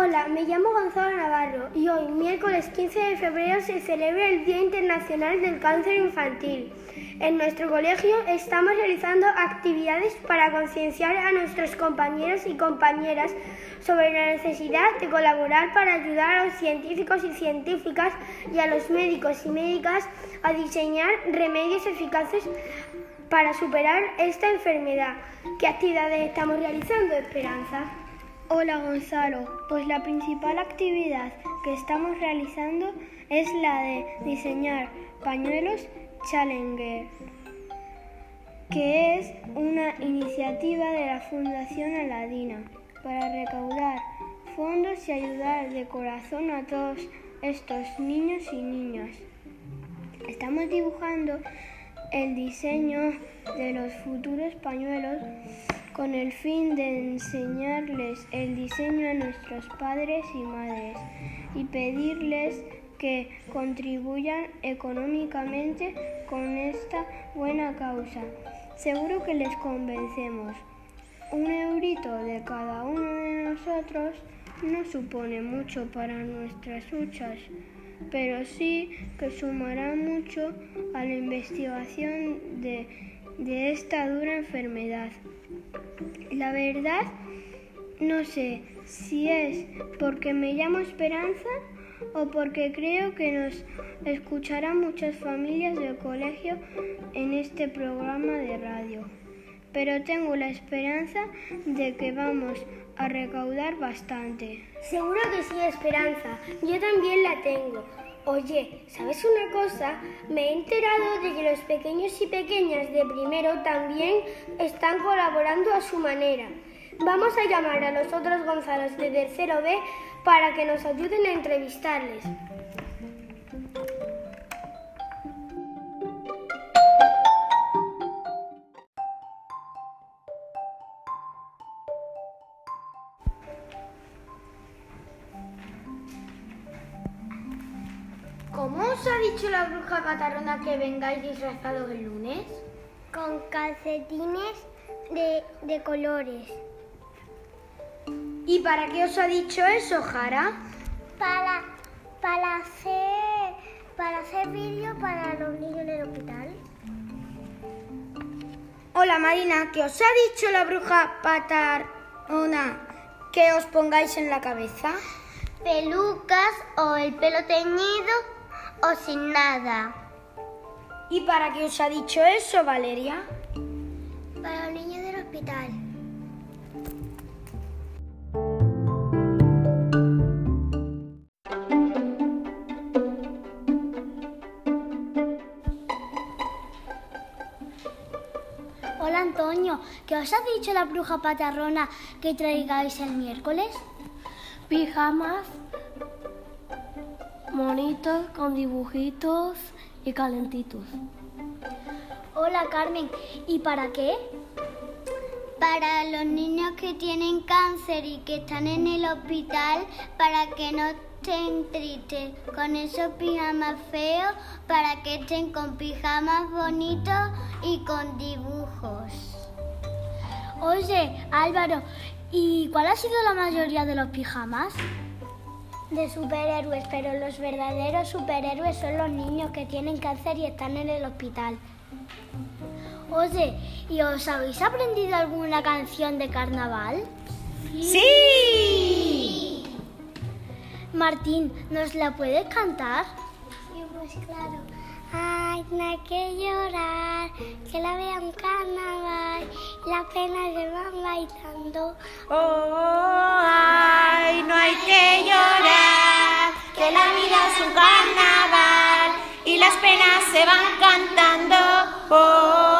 Hola, me llamo Gonzalo Navarro y hoy, miércoles 15 de febrero, se celebra el Día Internacional del Cáncer Infantil. En nuestro colegio estamos realizando actividades para concienciar a nuestros compañeros y compañeras sobre la necesidad de colaborar para ayudar a los científicos y científicas y a los médicos y médicas a diseñar remedios eficaces para superar esta enfermedad. ¿Qué actividades estamos realizando, Esperanza? Hola Gonzalo, pues la principal actividad que estamos realizando es la de diseñar pañuelos Challenger, que es una iniciativa de la Fundación Aladina para recaudar fondos y ayudar de corazón a todos estos niños y niñas. Estamos dibujando el diseño de los futuros pañuelos con el fin de enseñarles el diseño a nuestros padres y madres y pedirles que contribuyan económicamente con esta buena causa. Seguro que les convencemos. Un eurito de cada uno de nosotros no supone mucho para nuestras luchas, pero sí que sumará mucho a la investigación de, de esta dura enfermedad. La verdad, no sé si es porque me llamo Esperanza o porque creo que nos escucharán muchas familias del colegio en este programa de radio. Pero tengo la esperanza de que vamos a recaudar bastante. Seguro que sí, Esperanza. Yo también la tengo. Oye, ¿sabes una cosa? Me he enterado de que los pequeños y pequeñas de primero también están colaborando a su manera. Vamos a llamar a los otros Gonzalos de tercero B para que nos ayuden a entrevistarles. ¿Cómo os ha dicho la bruja catarrona que vengáis disfrazados el lunes? Con calcetines de, de colores. ¿Y para qué os ha dicho eso, Jara? Para, para hacer, para hacer vídeo para los niños del hospital. Hola Marina, ¿qué os ha dicho la bruja patarona que os pongáis en la cabeza? Pelucas o el pelo teñido o sin nada. ¿Y para qué os ha dicho eso, Valeria? Para los niños del hospital. Hola Antonio, ¿qué os ha dicho la bruja patarrona que traigáis el miércoles? Pijamas, monitos con dibujitos y calentitos. Hola Carmen, ¿y para qué? Para los niños que tienen cáncer y que están en el hospital, para que no estén tristes con esos pijamas feos, para que estén con pijamas bonitos y con dibujos. Oye, Álvaro, ¿y cuál ha sido la mayoría de los pijamas? De superhéroes, pero los verdaderos superhéroes son los niños que tienen cáncer y están en el hospital. Oye, ¿y os habéis aprendido alguna canción de carnaval? ¡Sí! Martín, ¿nos la puedes cantar? Sí, pues claro. Ay, no hay que llorar, que la vea un carnaval, las penas se van bailando. Oh, ay, la vida es un carnaval y las penas se van cantando. Oh.